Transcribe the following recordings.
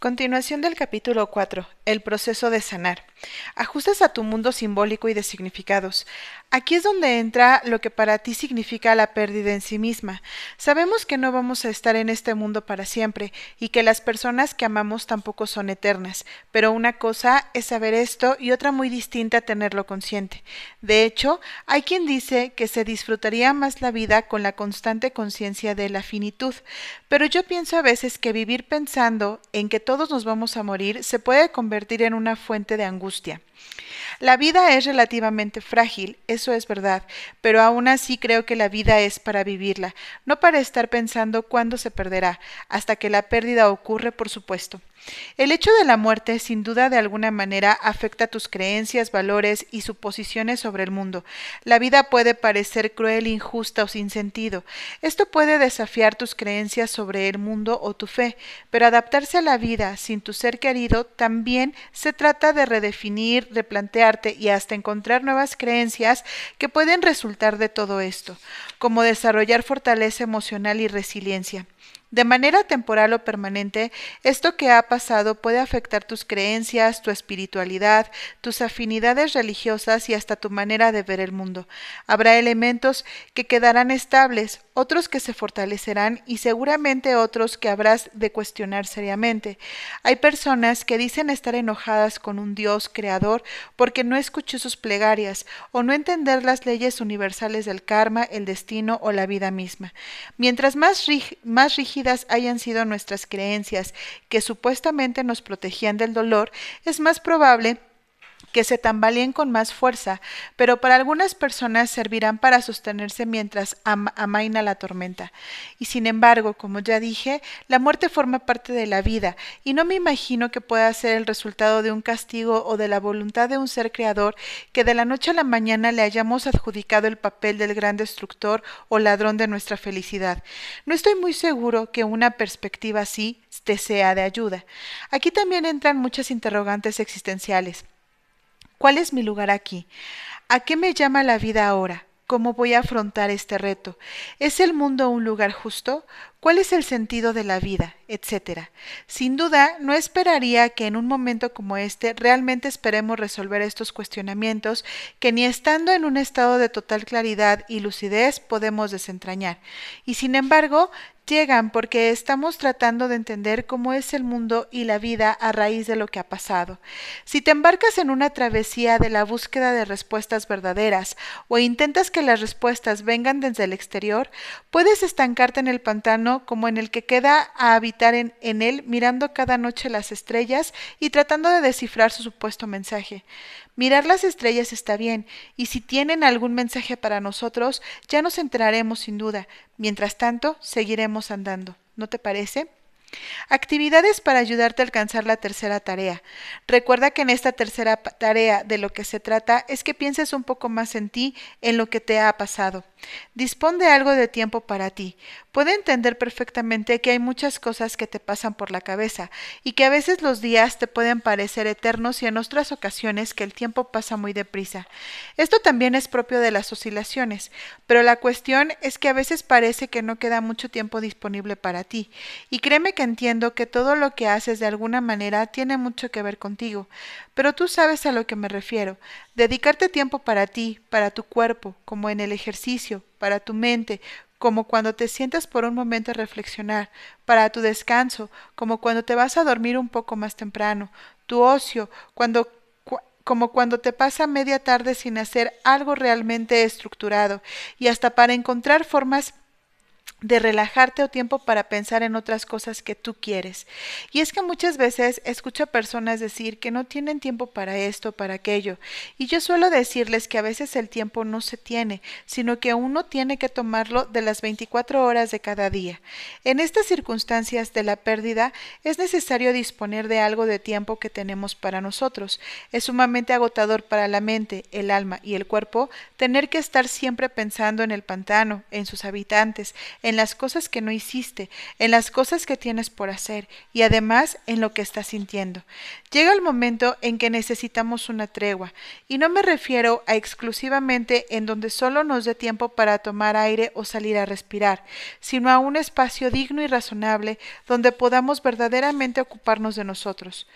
Continuación del capítulo 4. El proceso de sanar. Ajustes a tu mundo simbólico y de significados. Aquí es donde entra lo que para ti significa la pérdida en sí misma. Sabemos que no vamos a estar en este mundo para siempre y que las personas que amamos tampoco son eternas, pero una cosa es saber esto y otra muy distinta tenerlo consciente. De hecho, hay quien dice que se disfrutaría más la vida con la constante conciencia de la finitud, pero yo pienso a veces que vivir pensando en que todos nos vamos a morir se puede convertir en una fuente de angustia. La vida es relativamente frágil, eso es verdad, pero aún así creo que la vida es para vivirla, no para estar pensando cuándo se perderá, hasta que la pérdida ocurre, por supuesto. El hecho de la muerte, sin duda de alguna manera, afecta tus creencias, valores y suposiciones sobre el mundo. La vida puede parecer cruel, injusta o sin sentido. Esto puede desafiar tus creencias sobre el mundo o tu fe, pero adaptarse a la vida sin tu ser querido también se trata de redefinir, y hasta encontrar nuevas creencias que pueden resultar de todo esto, como desarrollar fortaleza emocional y resiliencia. De manera temporal o permanente, esto que ha pasado puede afectar tus creencias, tu espiritualidad, tus afinidades religiosas y hasta tu manera de ver el mundo. Habrá elementos que quedarán estables, otros que se fortalecerán y seguramente otros que habrás de cuestionar seriamente. Hay personas que dicen estar enojadas con un Dios creador porque no escuchó sus plegarias o no entender las leyes universales del karma, el destino o la vida misma. Mientras más, más hayan sido nuestras creencias que supuestamente nos protegían del dolor, es más probable que se tambaleen con más fuerza, pero para algunas personas servirán para sostenerse mientras amaina la tormenta. Y sin embargo, como ya dije, la muerte forma parte de la vida, y no me imagino que pueda ser el resultado de un castigo o de la voluntad de un ser creador que de la noche a la mañana le hayamos adjudicado el papel del gran destructor o ladrón de nuestra felicidad. No estoy muy seguro que una perspectiva así te sea de ayuda. Aquí también entran muchas interrogantes existenciales. ¿Cuál es mi lugar aquí? ¿A qué me llama la vida ahora? ¿Cómo voy a afrontar este reto? ¿Es el mundo un lugar justo? ¿Cuál es el sentido de la vida? etcétera. Sin duda, no esperaría que en un momento como este realmente esperemos resolver estos cuestionamientos que ni estando en un estado de total claridad y lucidez podemos desentrañar. Y sin embargo, llegan porque estamos tratando de entender cómo es el mundo y la vida a raíz de lo que ha pasado. Si te embarcas en una travesía de la búsqueda de respuestas verdaderas o intentas que las respuestas vengan desde el exterior, puedes estancarte en el pantano como en el que queda a habitar en, en él mirando cada noche las estrellas y tratando de descifrar su supuesto mensaje. Mirar las estrellas está bien, y si tienen algún mensaje para nosotros, ya nos enteraremos sin duda. Mientras tanto, seguiremos andando. ¿No te parece? Actividades para ayudarte a alcanzar la tercera tarea. Recuerda que en esta tercera tarea de lo que se trata es que pienses un poco más en ti, en lo que te ha pasado. Dispón de algo de tiempo para ti. Puede entender perfectamente que hay muchas cosas que te pasan por la cabeza y que a veces los días te pueden parecer eternos y en otras ocasiones que el tiempo pasa muy deprisa. Esto también es propio de las oscilaciones, pero la cuestión es que a veces parece que no queda mucho tiempo disponible para ti. Y créeme que entiendo que todo lo que haces de alguna manera tiene mucho que ver contigo, pero tú sabes a lo que me refiero. Dedicarte tiempo para ti, para tu cuerpo, como en el ejercicio, para tu mente, como cuando te sientas por un momento a reflexionar, para tu descanso, como cuando te vas a dormir un poco más temprano, tu ocio, cuando como cuando te pasa media tarde sin hacer algo realmente estructurado, y hasta para encontrar formas de relajarte o tiempo para pensar en otras cosas que tú quieres. Y es que muchas veces escucho a personas decir que no tienen tiempo para esto, para aquello, y yo suelo decirles que a veces el tiempo no se tiene, sino que uno tiene que tomarlo de las 24 horas de cada día. En estas circunstancias de la pérdida es necesario disponer de algo de tiempo que tenemos para nosotros. Es sumamente agotador para la mente, el alma y el cuerpo tener que estar siempre pensando en el pantano, en sus habitantes, las cosas que no hiciste, en las cosas que tienes por hacer y además en lo que estás sintiendo. Llega el momento en que necesitamos una tregua, y no me refiero a exclusivamente en donde solo nos dé tiempo para tomar aire o salir a respirar, sino a un espacio digno y razonable donde podamos verdaderamente ocuparnos de nosotros.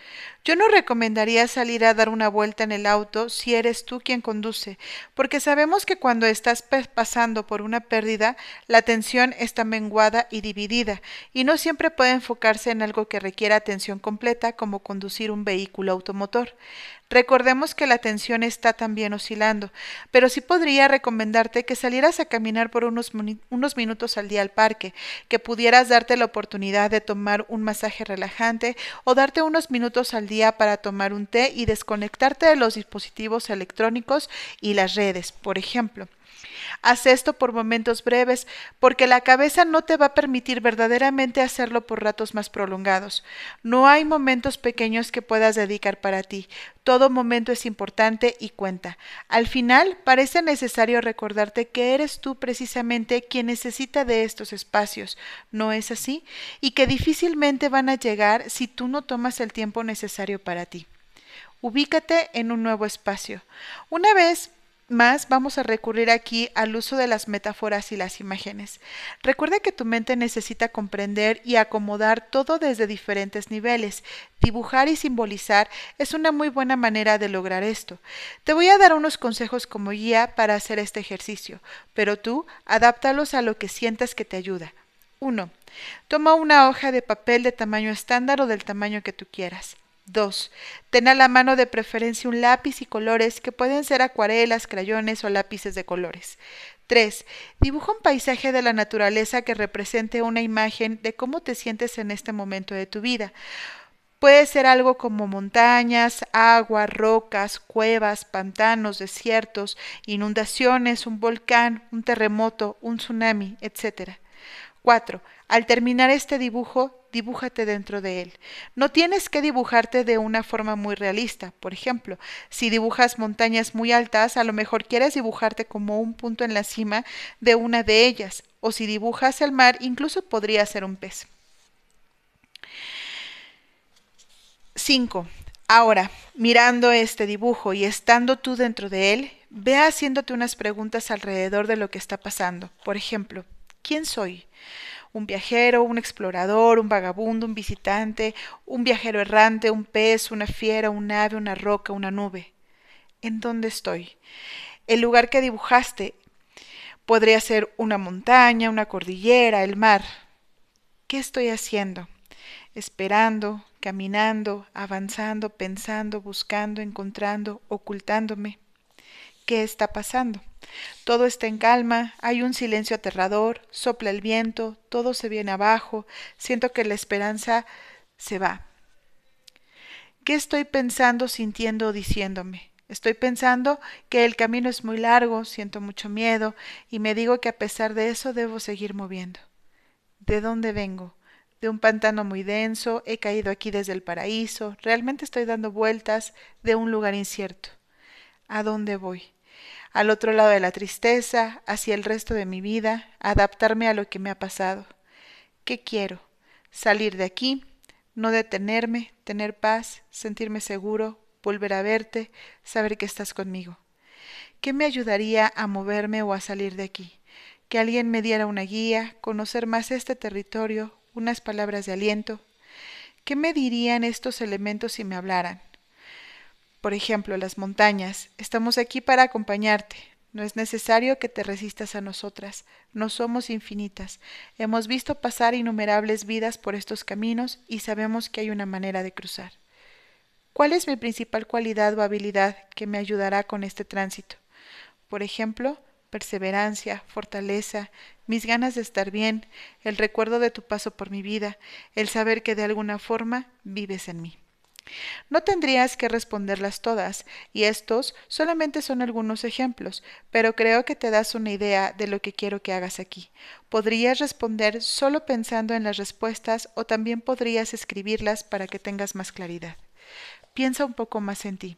Yo no recomendaría salir a dar una vuelta en el auto si eres tú quien conduce, porque sabemos que cuando estás pasando por una pérdida, la atención está menguada y dividida, y no siempre puede enfocarse en algo que requiera atención completa como conducir un vehículo automotor. Recordemos que la atención está también oscilando, pero sí podría recomendarte que salieras a caminar por unos, unos, minutos al día al parque, que pudieras darte la oportunidad de tomar un masaje relajante o darte unos minutos al día para tomar un té y desconectarte de los dispositivos electrónicos y las redes, por ejemplo. Haz esto por momentos breves, porque la cabeza no te va a permitir verdaderamente hacerlo por ratos más prolongados. No hay momentos pequeños que puedas dedicar para ti. Todo momento es importante y cuenta. Al final, parece necesario recordarte que eres tú precisamente quien necesita de estos espacios. ¿No es así? Y que difícilmente van a llegar si tú no tomas el tiempo necesario para ti. Ubícate en un nuevo espacio. Una vez más vamos a recurrir aquí al uso de las metáforas y las imágenes. Recuerda que tu mente necesita comprender y acomodar todo desde diferentes niveles. Dibujar y simbolizar es una muy buena manera de lograr esto. Te voy a dar unos consejos como guía para hacer este ejercicio, pero tú adáptalos a lo que sientas que te ayuda. 1. Toma una hoja de papel de tamaño estándar o del tamaño que tú quieras. 2. Ten a la mano de preferencia un lápiz y colores que pueden ser acuarelas, crayones o lápices de colores. 3. Dibuja un paisaje de la naturaleza que represente una imagen de cómo te sientes en este momento de tu vida. Puede ser algo como montañas, agua, rocas, cuevas, pantanos, desiertos, inundaciones, un volcán, un terremoto, un tsunami, etc. 4. Al terminar este dibujo, dibújate dentro de él. No tienes que dibujarte de una forma muy realista. Por ejemplo, si dibujas montañas muy altas, a lo mejor quieres dibujarte como un punto en la cima de una de ellas. O si dibujas el mar, incluso podría ser un pez. 5. Ahora, mirando este dibujo y estando tú dentro de él, ve haciéndote unas preguntas alrededor de lo que está pasando. Por ejemplo, ¿quién soy? un viajero, un explorador, un vagabundo, un visitante, un viajero errante, un pez, una fiera, un ave, una roca, una nube. ¿En dónde estoy? El lugar que dibujaste podría ser una montaña, una cordillera, el mar. ¿Qué estoy haciendo? Esperando, caminando, avanzando, pensando, buscando, encontrando, ocultándome. ¿Qué está pasando? Todo está en calma, hay un silencio aterrador, sopla el viento, todo se viene abajo, siento que la esperanza se va. ¿Qué estoy pensando, sintiendo o diciéndome? Estoy pensando que el camino es muy largo, siento mucho miedo y me digo que a pesar de eso debo seguir moviendo. ¿De dónde vengo? De un pantano muy denso, he caído aquí desde el paraíso, realmente estoy dando vueltas de un lugar incierto. ¿A dónde voy? Al otro lado de la tristeza, hacia el resto de mi vida, adaptarme a lo que me ha pasado. ¿Qué quiero? Salir de aquí, no detenerme, tener paz, sentirme seguro, volver a verte, saber que estás conmigo. ¿Qué me ayudaría a moverme o a salir de aquí? Que alguien me diera una guía, conocer más este territorio, unas palabras de aliento. ¿Qué me dirían estos elementos si me hablaran? Por ejemplo, las montañas. Estamos aquí para acompañarte. No es necesario que te resistas a nosotras. No somos infinitas. Hemos visto pasar innumerables vidas por estos caminos y sabemos que hay una manera de cruzar. ¿Cuál es mi principal cualidad o habilidad que me ayudará con este tránsito? Por ejemplo, perseverancia, fortaleza, mis ganas de estar bien, el recuerdo de tu paso por mi vida, el saber que de alguna forma vives en mí. No tendrías que responderlas todas, y estos solamente son algunos ejemplos, pero creo que te das una idea de lo que quiero que hagas aquí. Podrías responder solo pensando en las respuestas o también podrías escribirlas para que tengas más claridad. Piensa un poco más en ti.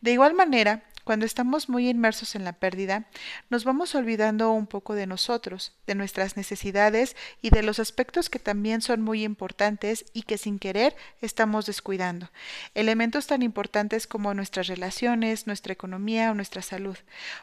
De igual manera, cuando estamos muy inmersos en la pérdida, nos vamos olvidando un poco de nosotros, de nuestras necesidades y de los aspectos que también son muy importantes y que sin querer estamos descuidando. Elementos tan importantes como nuestras relaciones, nuestra economía o nuestra salud.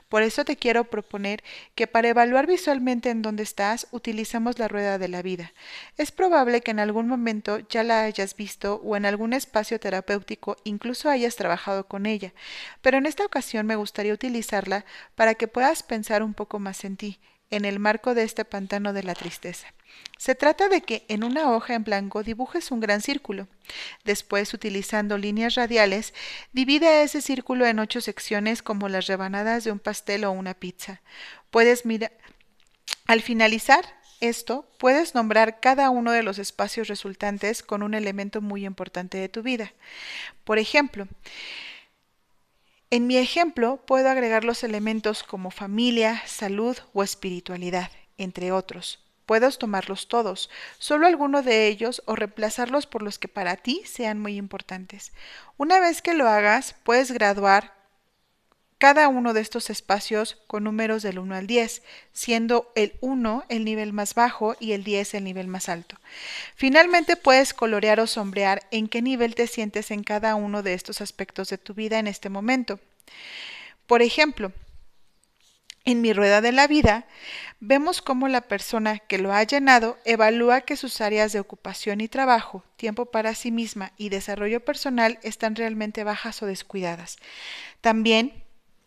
Por eso te quiero proponer que para evaluar visualmente en dónde estás, utilizamos la rueda de la vida. Es probable que en algún momento ya la hayas visto o en algún espacio terapéutico incluso hayas trabajado con ella, pero en esta ocasión me gustaría utilizarla para que puedas pensar un poco más en ti, en el marco de este pantano de la tristeza. Se trata de que en una hoja en blanco dibujes un gran círculo. Después, utilizando líneas radiales, divide ese círculo en ocho secciones como las rebanadas de un pastel o una pizza. Puedes mirar. Al finalizar esto, puedes nombrar cada uno de los espacios resultantes con un elemento muy importante de tu vida. Por ejemplo, en mi ejemplo puedo agregar los elementos como familia, salud o espiritualidad, entre otros. Puedes tomarlos todos, solo alguno de ellos o reemplazarlos por los que para ti sean muy importantes. Una vez que lo hagas, puedes graduar cada uno de estos espacios con números del 1 al 10, siendo el 1 el nivel más bajo y el 10 el nivel más alto. Finalmente puedes colorear o sombrear en qué nivel te sientes en cada uno de estos aspectos de tu vida en este momento. Por ejemplo, en mi rueda de la vida, vemos cómo la persona que lo ha llenado evalúa que sus áreas de ocupación y trabajo, tiempo para sí misma y desarrollo personal están realmente bajas o descuidadas. También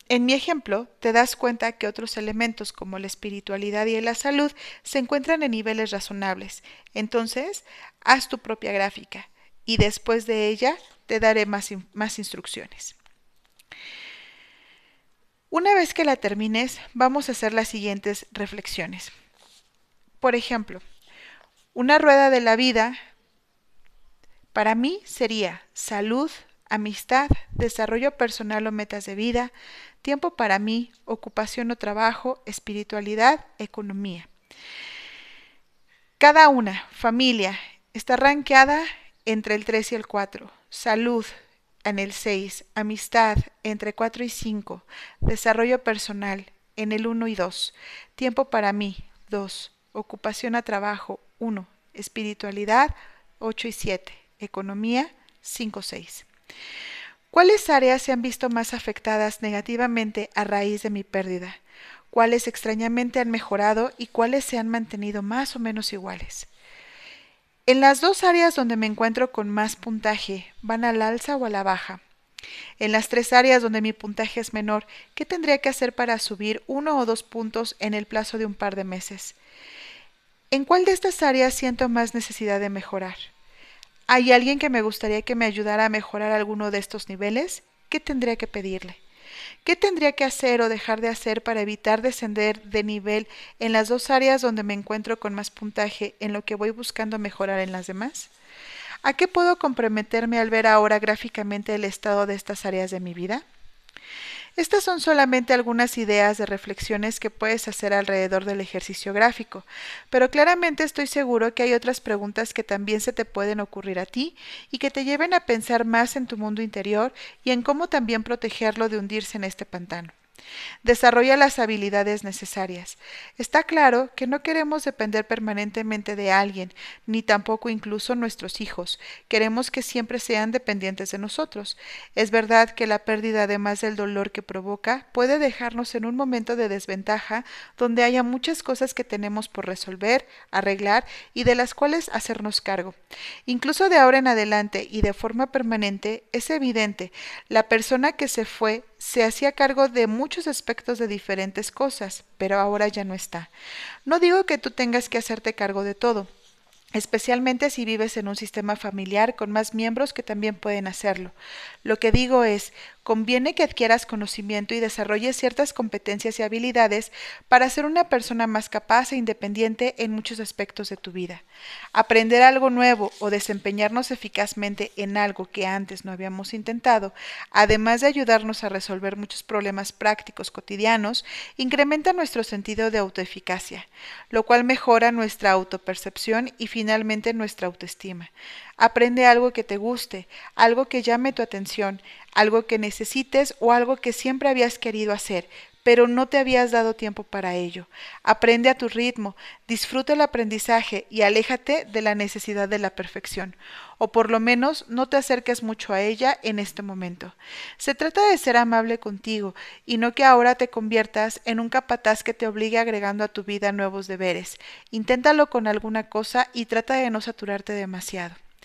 en mi ejemplo, te das cuenta que otros elementos como la espiritualidad y la salud se encuentran en niveles razonables. Entonces, haz tu propia gráfica y después de ella te daré más, más instrucciones. Una vez que la termines, vamos a hacer las siguientes reflexiones. Por ejemplo, una rueda de la vida para mí sería salud, amistad, desarrollo personal o metas de vida, tiempo para mí, ocupación o trabajo, espiritualidad, economía. Cada una, familia, está ranqueada entre el 3 y el 4. Salud en el 6, amistad entre 4 y 5, desarrollo personal en el 1 y 2, tiempo para mí 2, ocupación a trabajo 1, espiritualidad 8 y 7, economía 5 6. ¿Cuáles áreas se han visto más afectadas negativamente a raíz de mi pérdida? ¿Cuáles extrañamente han mejorado y cuáles se han mantenido más o menos iguales? En las dos áreas donde me encuentro con más puntaje, ¿van al alza o a la baja? En las tres áreas donde mi puntaje es menor, ¿qué tendría que hacer para subir uno o dos puntos en el plazo de un par de meses? ¿En cuál de estas áreas siento más necesidad de mejorar? ¿Hay alguien que me gustaría que me ayudara a mejorar alguno de estos niveles? ¿Qué tendría que pedirle? ¿Qué tendría que hacer o dejar de hacer para evitar descender de nivel en las dos áreas donde me encuentro con más puntaje en lo que voy buscando mejorar en las demás? ¿A qué puedo comprometerme al ver ahora gráficamente el estado de estas áreas de mi vida? Estas son solamente algunas ideas de reflexiones que puedes hacer alrededor del ejercicio gráfico, pero claramente estoy seguro que hay otras preguntas que también se te pueden ocurrir a ti y que te lleven a pensar más en tu mundo interior y en cómo también protegerlo de hundirse en este pantano. Desarrolla las habilidades necesarias. Está claro que no queremos depender permanentemente de alguien, ni tampoco incluso nuestros hijos. Queremos que siempre sean dependientes de nosotros. Es verdad que la pérdida, además del dolor que provoca, puede dejarnos en un momento de desventaja donde haya muchas cosas que tenemos por resolver, arreglar y de las cuales hacernos cargo. Incluso de ahora en adelante y de forma permanente, es evidente, la persona que se fue se hacía cargo de muchos aspectos de diferentes cosas, pero ahora ya no está. No digo que tú tengas que hacerte cargo de todo, especialmente si vives en un sistema familiar con más miembros que también pueden hacerlo. Lo que digo es, conviene que adquieras conocimiento y desarrolles ciertas competencias y habilidades para ser una persona más capaz e independiente en muchos aspectos de tu vida. Aprender algo nuevo o desempeñarnos eficazmente en algo que antes no habíamos intentado, además de ayudarnos a resolver muchos problemas prácticos cotidianos, incrementa nuestro sentido de autoeficacia, lo cual mejora nuestra autopercepción y finalmente nuestra autoestima. Aprende algo que te guste, algo que llame tu atención, algo que necesites o algo que siempre habías querido hacer, pero no te habías dado tiempo para ello. Aprende a tu ritmo, disfruta el aprendizaje y aléjate de la necesidad de la perfección, o por lo menos no te acerques mucho a ella en este momento. Se trata de ser amable contigo y no que ahora te conviertas en un capataz que te obligue agregando a tu vida nuevos deberes. Inténtalo con alguna cosa y trata de no saturarte demasiado.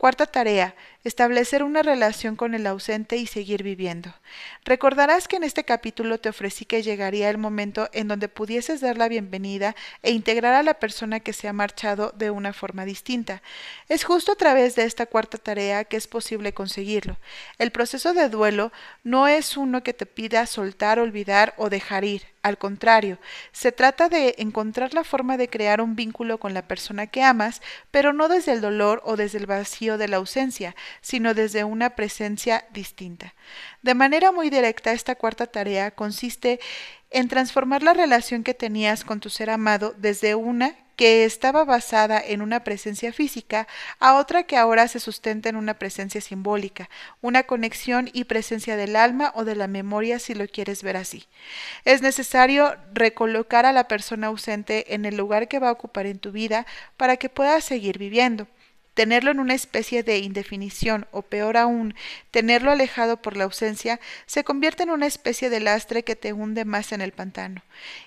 Cuarta tarea, establecer una relación con el ausente y seguir viviendo. Recordarás que en este capítulo te ofrecí que llegaría el momento en donde pudieses dar la bienvenida e integrar a la persona que se ha marchado de una forma distinta. Es justo a través de esta cuarta tarea que es posible conseguirlo. El proceso de duelo no es uno que te pida soltar, olvidar o dejar ir. Al contrario, se trata de encontrar la forma de crear un vínculo con la persona que amas, pero no desde el dolor o desde el vacío de la ausencia, sino desde una presencia distinta. De manera muy directa, esta cuarta tarea consiste en transformar la relación que tenías con tu ser amado desde una que estaba basada en una presencia física a otra que ahora se sustenta en una presencia simbólica, una conexión y presencia del alma o de la memoria si lo quieres ver así. Es necesario recolocar a la persona ausente en el lugar que va a ocupar en tu vida para que puedas seguir viviendo. Tenerlo en una especie de indefinición o peor aún, tenerlo alejado por la ausencia, se convierte en una especie de lastre que te hunde más en el pantano.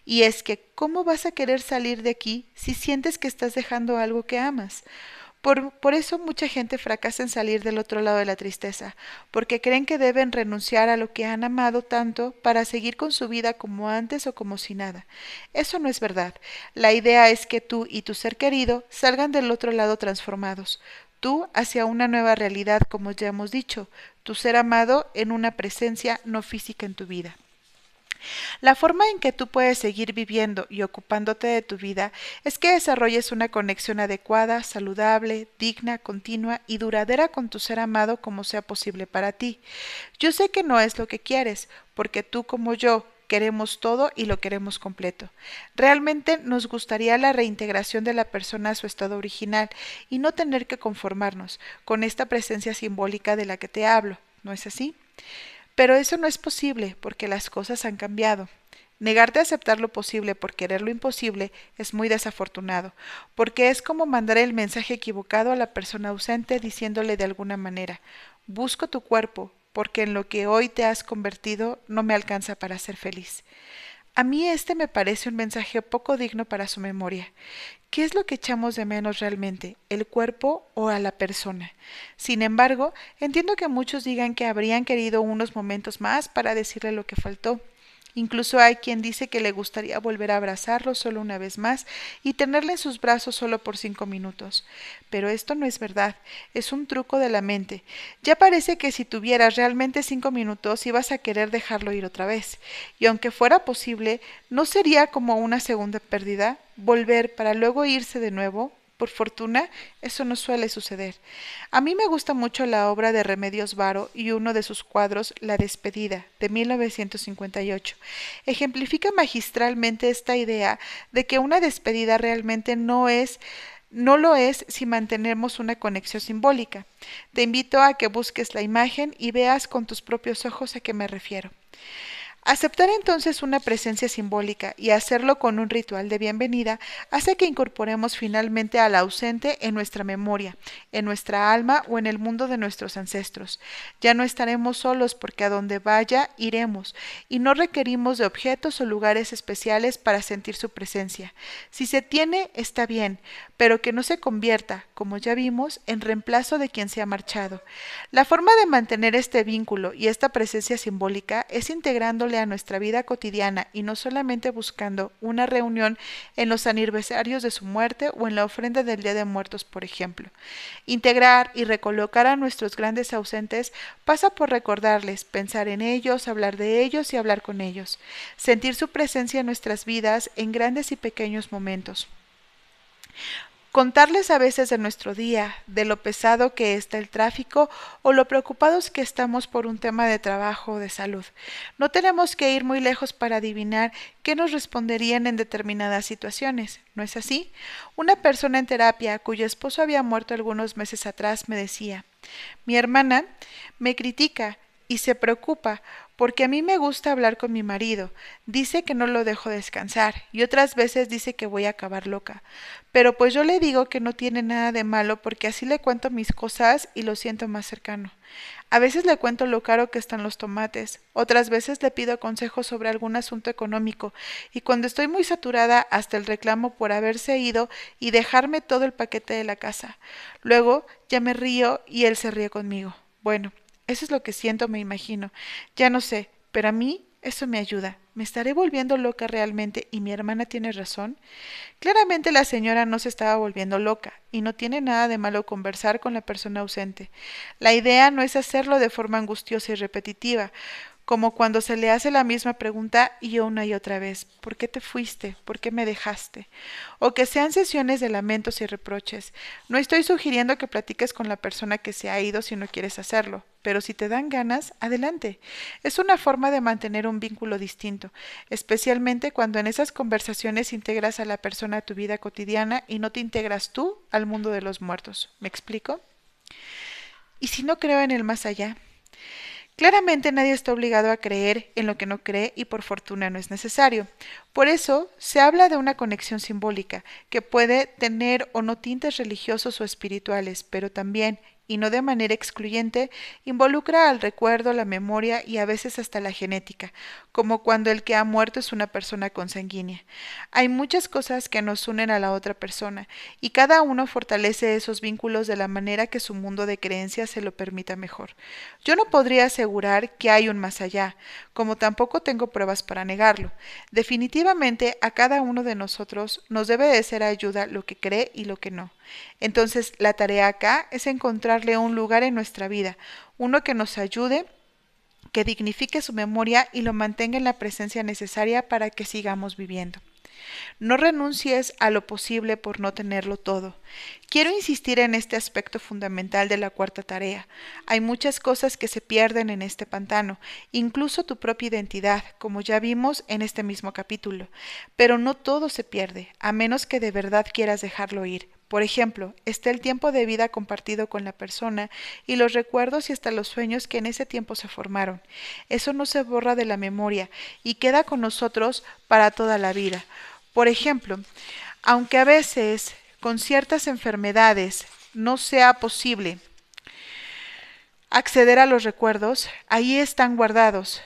Y es que, ¿cómo vas a querer salir de aquí si sientes que estás dejando algo que amas? Por, eso mucha gente fracasa en salir del otro lado de la tristeza, porque creen que deben renunciar a lo que han amado tanto para seguir con su vida como antes o como si nada. Eso no es verdad. La idea es que tú y tu ser querido salgan del otro lado transformados, tú hacia una nueva realidad, como ya hemos dicho, tu ser amado en una presencia no física en tu vida. La forma en que tú puedes seguir viviendo y ocupándote de tu vida es que desarrolles una conexión adecuada, saludable, digna, continua y duradera con tu ser amado como sea posible para ti. Yo sé que no es lo que quieres, porque tú como yo queremos todo y lo queremos completo. Realmente nos gustaría la reintegración de la persona a su estado original y no tener que conformarnos con esta presencia simbólica de la que te hablo, ¿no es así? Pero eso no es posible porque las cosas han cambiado. Negarte a aceptar lo posible por querer lo imposible es muy desafortunado, porque es como mandar el mensaje equivocado a la persona ausente diciéndole de alguna manera busco tu cuerpo, porque en lo que hoy te has convertido no me alcanza para ser feliz. A mí este me parece un mensaje poco digno para su memoria. ¿Qué es lo que echamos de menos realmente, el cuerpo o a la persona? Sin embargo, entiendo que muchos digan que habrían querido unos momentos más para decirle lo que faltó. Incluso hay quien dice que le gustaría volver a abrazarlo solo una vez más y tenerle en sus brazos solo por cinco minutos. Pero esto no es verdad, es un truco de la mente. Ya parece que si tuvieras realmente cinco minutos ibas a querer dejarlo ir otra vez. Y aunque fuera posible, ¿no sería como una segunda pérdida? Volver para luego irse de nuevo por fortuna, eso no suele suceder. A mí me gusta mucho la obra de Remedios Varo y uno de sus cuadros, La despedida, de 1958. Ejemplifica magistralmente esta idea de que una despedida realmente no es no lo es si mantenemos una conexión simbólica. Te invito a que busques la imagen y veas con tus propios ojos a qué me refiero. Aceptar entonces una presencia simbólica y hacerlo con un ritual de bienvenida hace que incorporemos finalmente al ausente en nuestra memoria, en nuestra alma o en el mundo de nuestros ancestros. Ya no estaremos solos porque a donde vaya iremos y no requerimos de objetos o lugares especiales para sentir su presencia. Si se tiene, está bien, pero que no se convierta, como ya vimos, en reemplazo de quien se ha marchado. La forma de mantener este vínculo y esta presencia simbólica es integrándole a nuestra vida cotidiana y no solamente buscando una reunión en los aniversarios de su muerte o en la ofrenda del Día de Muertos, por ejemplo. Integrar y recolocar a nuestros grandes ausentes pasa por recordarles, pensar en ellos, hablar de ellos y hablar con ellos, sentir su presencia en nuestras vidas en grandes y pequeños momentos. Contarles a veces de nuestro día, de lo pesado que está el tráfico o lo preocupados que estamos por un tema de trabajo o de salud. No tenemos que ir muy lejos para adivinar qué nos responderían en determinadas situaciones, ¿no es así? Una persona en terapia cuyo esposo había muerto algunos meses atrás me decía, mi hermana me critica y se preocupa porque a mí me gusta hablar con mi marido. Dice que no lo dejo descansar y otras veces dice que voy a acabar loca. Pero pues yo le digo que no tiene nada de malo porque así le cuento mis cosas y lo siento más cercano. A veces le cuento lo caro que están los tomates, otras veces le pido consejos sobre algún asunto económico y cuando estoy muy saturada hasta el reclamo por haberse ido y dejarme todo el paquete de la casa. Luego ya me río y él se ríe conmigo. Bueno, eso es lo que siento, me imagino. Ya no sé, pero a mí eso me ayuda. ¿Me estaré volviendo loca realmente y mi hermana tiene razón? Claramente la señora no se estaba volviendo loca, y no tiene nada de malo conversar con la persona ausente. La idea no es hacerlo de forma angustiosa y repetitiva, como cuando se le hace la misma pregunta y una y otra vez, ¿por qué te fuiste? ¿Por qué me dejaste? O que sean sesiones de lamentos y reproches. No estoy sugiriendo que platiques con la persona que se ha ido si no quieres hacerlo, pero si te dan ganas, adelante. Es una forma de mantener un vínculo distinto, especialmente cuando en esas conversaciones integras a la persona a tu vida cotidiana y no te integras tú al mundo de los muertos. ¿Me explico? ¿Y si no creo en el más allá? Claramente nadie está obligado a creer en lo que no cree y por fortuna no es necesario. Por eso se habla de una conexión simbólica, que puede tener o no tintes religiosos o espirituales, pero también y no de manera excluyente, involucra al recuerdo, la memoria y a veces hasta la genética, como cuando el que ha muerto es una persona consanguínea. Hay muchas cosas que nos unen a la otra persona, y cada uno fortalece esos vínculos de la manera que su mundo de creencias se lo permita mejor. Yo no podría asegurar que hay un más allá, como tampoco tengo pruebas para negarlo. Definitivamente a cada uno de nosotros nos debe de ser ayuda lo que cree y lo que no. Entonces, la tarea acá es encontrarle un lugar en nuestra vida, uno que nos ayude, que dignifique su memoria y lo mantenga en la presencia necesaria para que sigamos viviendo. No renuncies a lo posible por no tenerlo todo. Quiero insistir en este aspecto fundamental de la cuarta tarea. Hay muchas cosas que se pierden en este pantano, incluso tu propia identidad, como ya vimos en este mismo capítulo. Pero no todo se pierde, a menos que de verdad quieras dejarlo ir. Por ejemplo, está el tiempo de vida compartido con la persona y los recuerdos y hasta los sueños que en ese tiempo se formaron. Eso no se borra de la memoria y queda con nosotros para toda la vida. Por ejemplo, aunque a veces con ciertas enfermedades no sea posible acceder a los recuerdos, ahí están guardados,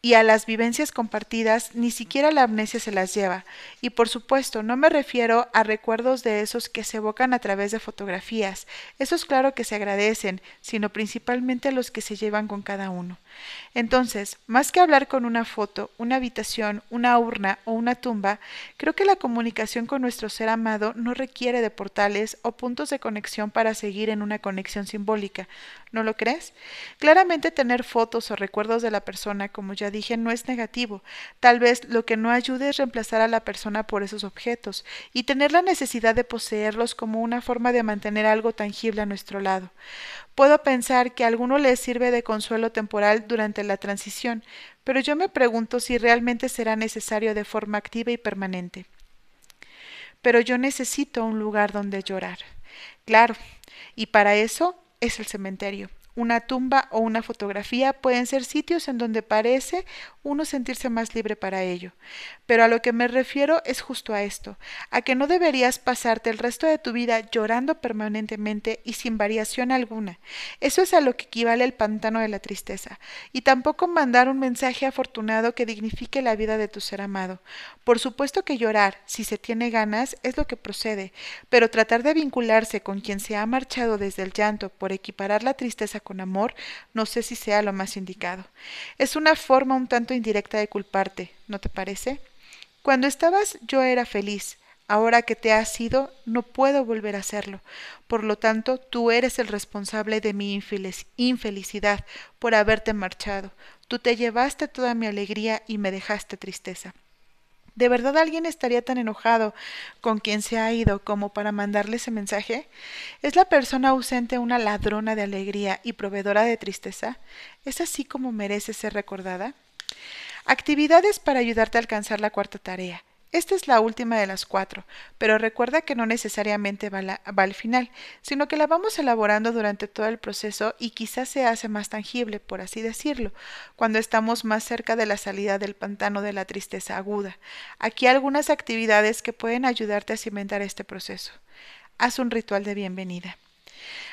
y a las vivencias compartidas ni siquiera la amnesia se las lleva. Y por supuesto, no me refiero a recuerdos de esos que se evocan a través de fotografías. Esos claro que se agradecen, sino principalmente los que se llevan con cada uno. Entonces, más que hablar con una foto, una habitación, una urna o una tumba, creo que la comunicación con nuestro ser amado no requiere de portales o puntos de conexión para seguir en una conexión simbólica. ¿No lo crees? Claramente tener fotos o recuerdos de la persona, como ya dije, no es negativo. Tal vez lo que no ayude es reemplazar a la persona por esos objetos y tener la necesidad de poseerlos como una forma de mantener algo tangible a nuestro lado. Puedo pensar que a alguno le sirve de consuelo temporal durante la transición, pero yo me pregunto si realmente será necesario de forma activa y permanente. Pero yo necesito un lugar donde llorar. Claro, y para eso es el cementerio una tumba o una fotografía pueden ser sitios en donde parece uno sentirse más libre para ello. Pero a lo que me refiero es justo a esto, a que no deberías pasarte el resto de tu vida llorando permanentemente y sin variación alguna. Eso es a lo que equivale el pantano de la tristeza, y tampoco mandar un mensaje afortunado que dignifique la vida de tu ser amado. Por supuesto que llorar, si se tiene ganas, es lo que procede, pero tratar de vincularse con quien se ha marchado desde el llanto por equiparar la tristeza con amor, no sé si sea lo más indicado. Es una forma un tanto indirecta de culparte, ¿no te parece? Cuando estabas yo era feliz, ahora que te has ido no puedo volver a serlo. Por lo tanto, tú eres el responsable de mi infelicidad por haberte marchado. Tú te llevaste toda mi alegría y me dejaste tristeza. ¿De verdad alguien estaría tan enojado con quien se ha ido como para mandarle ese mensaje? ¿Es la persona ausente una ladrona de alegría y proveedora de tristeza? ¿Es así como merece ser recordada? Actividades para ayudarte a alcanzar la cuarta tarea. Esta es la última de las cuatro, pero recuerda que no necesariamente va, al final, sino que la vamos elaborando durante todo el proceso y quizás se hace más tangible, por así decirlo, cuando estamos más cerca de la salida del pantano de la tristeza aguda. Aquí algunas actividades que pueden ayudarte a cimentar este proceso. Haz un ritual de bienvenida.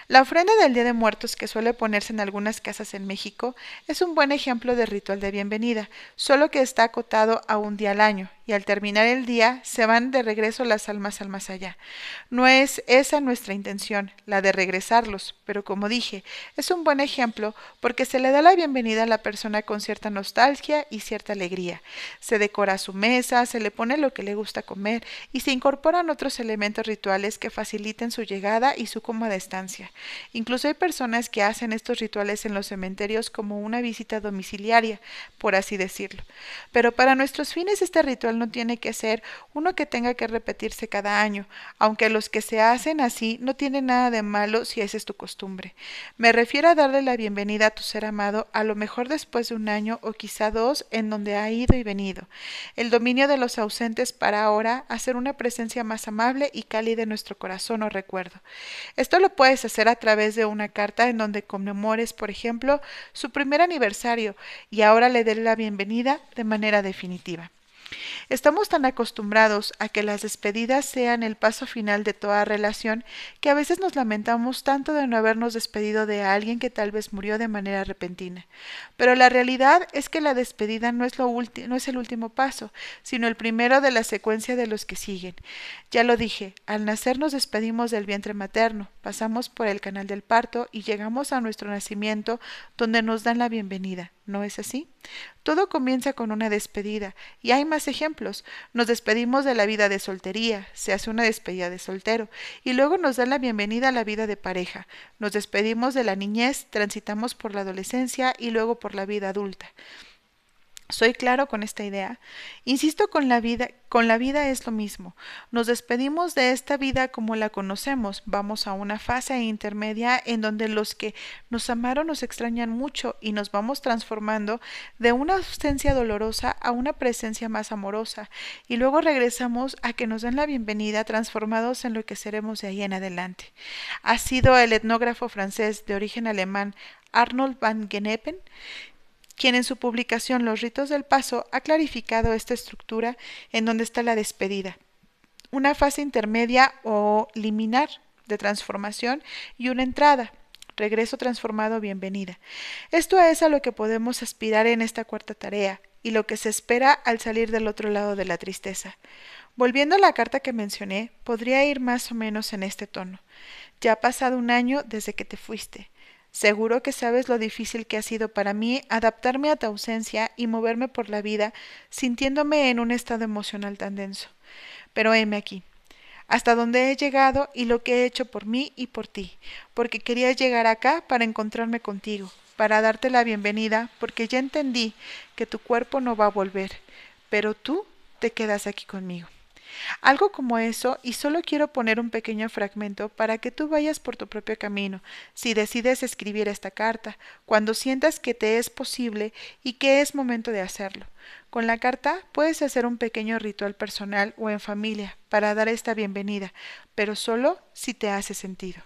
La ofrenda del Día de Muertos que suele ponerse en algunas casas en México es un buen ejemplo de ritual de bienvenida, solo que está acotado a un día al año, y al terminar el día se van de regreso las almas al más allá. No es esa nuestra intención, la de regresarlos, pero como dije, es un buen ejemplo porque se le da la bienvenida a la persona con cierta nostalgia y cierta alegría. Se decora su mesa, se le pone lo que le gusta comer y se incorporan otros elementos rituales que faciliten su llegada y su cómoda estancia. Incluso hay personas que hacen estos rituales en los cementerios como una visita domiciliaria, por así decirlo. Pero para nuestros fines este ritual no tiene que ser uno que tenga que repetirse cada año, aunque los que se hacen así no tienen nada de malo si esa es tu costumbre. Me refiero a darle la bienvenida a tu ser amado a lo mejor después de un año o quizá dos en donde ha ido y venido. El dominio de los ausentes para ahora hacer una presencia más amable y cálida en nuestro corazón o recuerdo. Esto lo puedes hacer a través de una carta en donde conmemores, por ejemplo, su primer aniversario y ahora le dé la bienvenida de manera definitiva. Estamos tan acostumbrados a que las despedidas sean el paso final de toda relación que a veces nos lamentamos tanto de no habernos despedido de alguien que tal vez murió de manera repentina. Pero la realidad es que la despedida no es, lo no es el último paso, sino el primero de la secuencia de los que siguen. Ya lo dije, al nacer nos despedimos del vientre materno, pasamos por el canal del parto y llegamos a nuestro nacimiento donde nos dan la bienvenida. ¿No es así? Todo comienza con una despedida, y hay más ejemplos. Nos despedimos de la vida de soltería, se hace una despedida de soltero, y luego nos dan la bienvenida a la vida de pareja. Nos despedimos de la niñez, transitamos por la adolescencia y luego por la vida adulta. Soy claro con esta idea. Insisto con la vida, con la vida es lo mismo. Nos despedimos de esta vida como la conocemos, vamos a una fase intermedia en donde los que nos amaron nos extrañan mucho y nos vamos transformando de una ausencia dolorosa a una presencia más amorosa y luego regresamos a que nos den la bienvenida transformados en lo que seremos de ahí en adelante. Ha sido el etnógrafo francés de origen alemán Arnold van Genepen quien en su publicación Los ritos del paso ha clarificado esta estructura en donde está la despedida, una fase intermedia o liminar de transformación y una entrada, regreso transformado, bienvenida. Esto es a lo que podemos aspirar en esta cuarta tarea y lo que se espera al salir del otro lado de la tristeza. Volviendo a la carta que mencioné, podría ir más o menos en este tono. Ya ha pasado un año desde que te fuiste. Seguro que sabes lo difícil que ha sido para mí adaptarme a tu ausencia y moverme por la vida sintiéndome en un estado emocional tan denso. Pero heme aquí, hasta donde he llegado y lo que he hecho por mí y por ti, porque quería llegar acá para encontrarme contigo, para darte la bienvenida, porque ya entendí que tu cuerpo no va a volver, pero tú te quedas aquí conmigo. Algo como eso, y solo quiero poner un pequeño fragmento para que tú vayas por tu propio camino, si decides escribir esta carta, cuando sientas que te es posible y que es momento de hacerlo. Con la carta puedes hacer un pequeño ritual personal o en familia para dar esta bienvenida, pero solo si te hace sentido.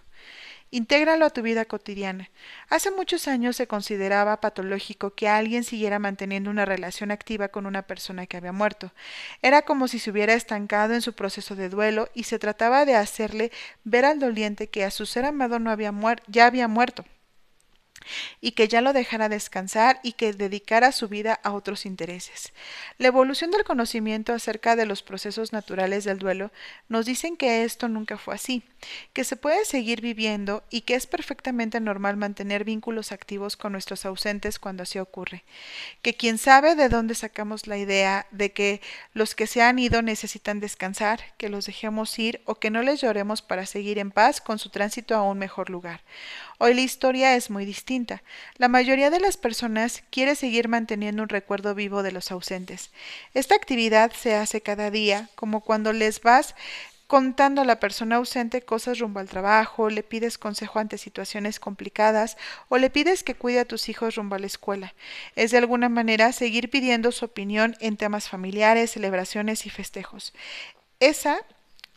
Intégralo a tu vida cotidiana. Hace muchos años se consideraba patológico que alguien siguiera manteniendo una relación activa con una persona que había muerto. Era como si se hubiera estancado en su proceso de duelo y se trataba de hacerle ver al doliente que a su ser amado no había ya había muerto y que ya lo dejara descansar y que dedicara su vida a otros intereses. La evolución del conocimiento acerca de los procesos naturales del duelo nos dicen que esto nunca fue así, que se puede seguir viviendo y que es perfectamente normal mantener vínculos activos con nuestros ausentes cuando así ocurre, que quien sabe de dónde sacamos la idea de que los que se han ido necesitan descansar, que los dejemos ir o que no les lloremos para seguir en paz con su tránsito a un mejor lugar Hoy la historia es muy distinta. La mayoría de las personas quiere seguir manteniendo un recuerdo vivo de los ausentes. Esta actividad se hace cada día, como cuando les vas contando a la persona ausente cosas rumbo al trabajo, le pides consejo ante situaciones complicadas o le pides que cuide a tus hijos rumbo a la escuela. Es de alguna manera seguir pidiendo su opinión en temas familiares, celebraciones y festejos. Esa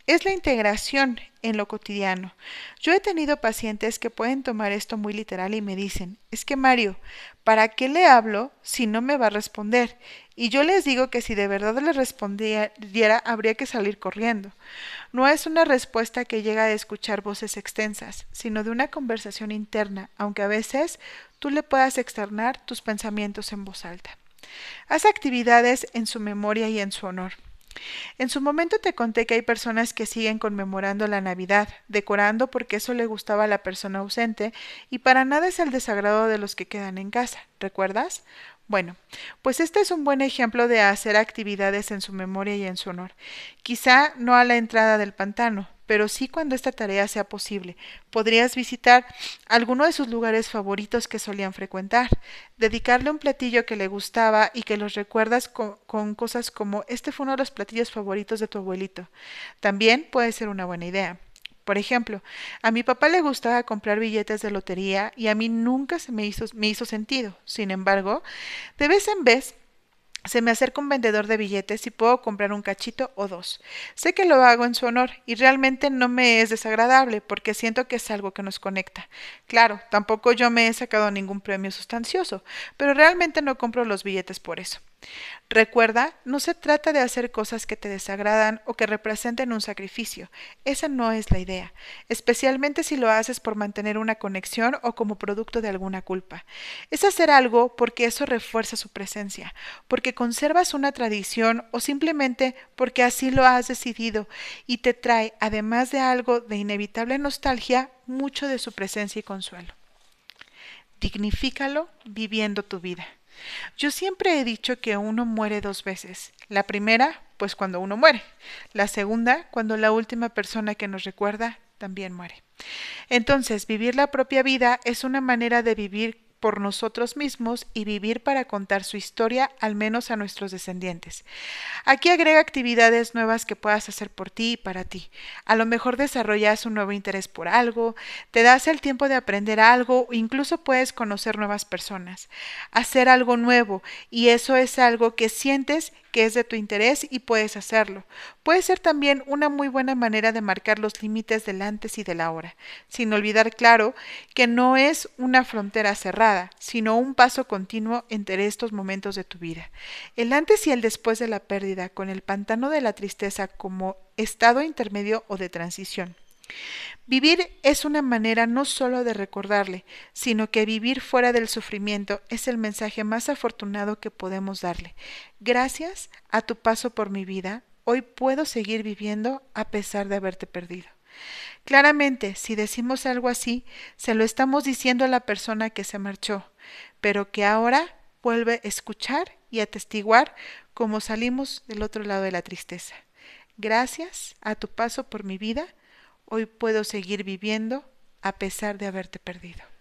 es la integración en lo cotidiano. Yo he tenido pacientes que pueden tomar esto muy literal y me dicen, es que Mario, ¿para qué le hablo si no me va a responder? Y yo les digo que si de verdad le respondiera, habría que salir corriendo. No es una respuesta que llega de escuchar voces extensas, sino de una conversación interna, aunque a veces tú le puedas externar tus pensamientos en voz alta. Haz actividades en su memoria y en su honor. En su momento te conté que hay personas que siguen conmemorando la Navidad, decorando porque eso le gustaba a la persona ausente y para nada es el desagrado de los que quedan en casa, ¿recuerdas? Bueno, pues este es un buen ejemplo de hacer actividades en su memoria y en su honor. Quizá no a la entrada del pantano, pero sí cuando esta tarea sea posible. Podrías visitar alguno de sus lugares favoritos que solían frecuentar, dedicarle un platillo que le gustaba y que los recuerdas con, cosas como este fue uno de los platillos favoritos de tu abuelito. También puede ser una buena idea. Por ejemplo, a mi papá le gustaba comprar billetes de lotería y a mí nunca se me hizo, me hizo sentido. Sin embargo, de vez en vez se me acerca un vendedor de billetes y puedo comprar un cachito o dos. Sé que lo hago en su honor y realmente no me es desagradable porque siento que es algo que nos conecta. Claro, tampoco yo me he sacado ningún premio sustancioso, pero realmente no compro los billetes por eso. Recuerda, no se trata de hacer cosas que te desagradan o que representen un sacrificio. Esa no es la idea, especialmente si lo haces por mantener una conexión o como producto de alguna culpa. Es hacer algo porque eso refuerza su presencia, porque conservas una tradición o simplemente porque así lo has decidido y te trae, además de algo de inevitable nostalgia, mucho de su presencia y consuelo. Dignifícalo viviendo tu vida. Yo siempre he dicho que uno muere dos veces. La primera, pues cuando uno muere. La segunda, cuando la última persona que nos recuerda también muere. Entonces, vivir la propia vida es una manera de vivir por nosotros mismos y vivir para contar su historia al menos a nuestros descendientes. Aquí agrega actividades nuevas que puedas hacer por ti y para ti. A lo mejor desarrollas un nuevo interés por algo, te das el tiempo de aprender algo incluso puedes conocer nuevas personas. Hacer algo nuevo y eso es algo que sientes que es de tu interés y puedes hacerlo. Puede ser también una muy buena manera de marcar los límites del antes y del ahora, sin olvidar, claro, que no es una frontera cerrada, sino un paso continuo entre estos momentos de tu vida. El antes y el después de la pérdida, con el pantano de la tristeza como estado intermedio o de transición. Vivir es una manera no solo de recordarle, sino que vivir fuera del sufrimiento es el mensaje más afortunado que podemos darle. Gracias a tu paso por mi vida, hoy puedo seguir viviendo a pesar de haberte perdido. Claramente, si decimos algo así, se lo estamos diciendo a la persona que se marchó, pero que ahora vuelve a escuchar y atestiguar cómo salimos del otro lado de la tristeza. Gracias a tu paso por mi vida, hoy puedo seguir viviendo a pesar de haberte perdido.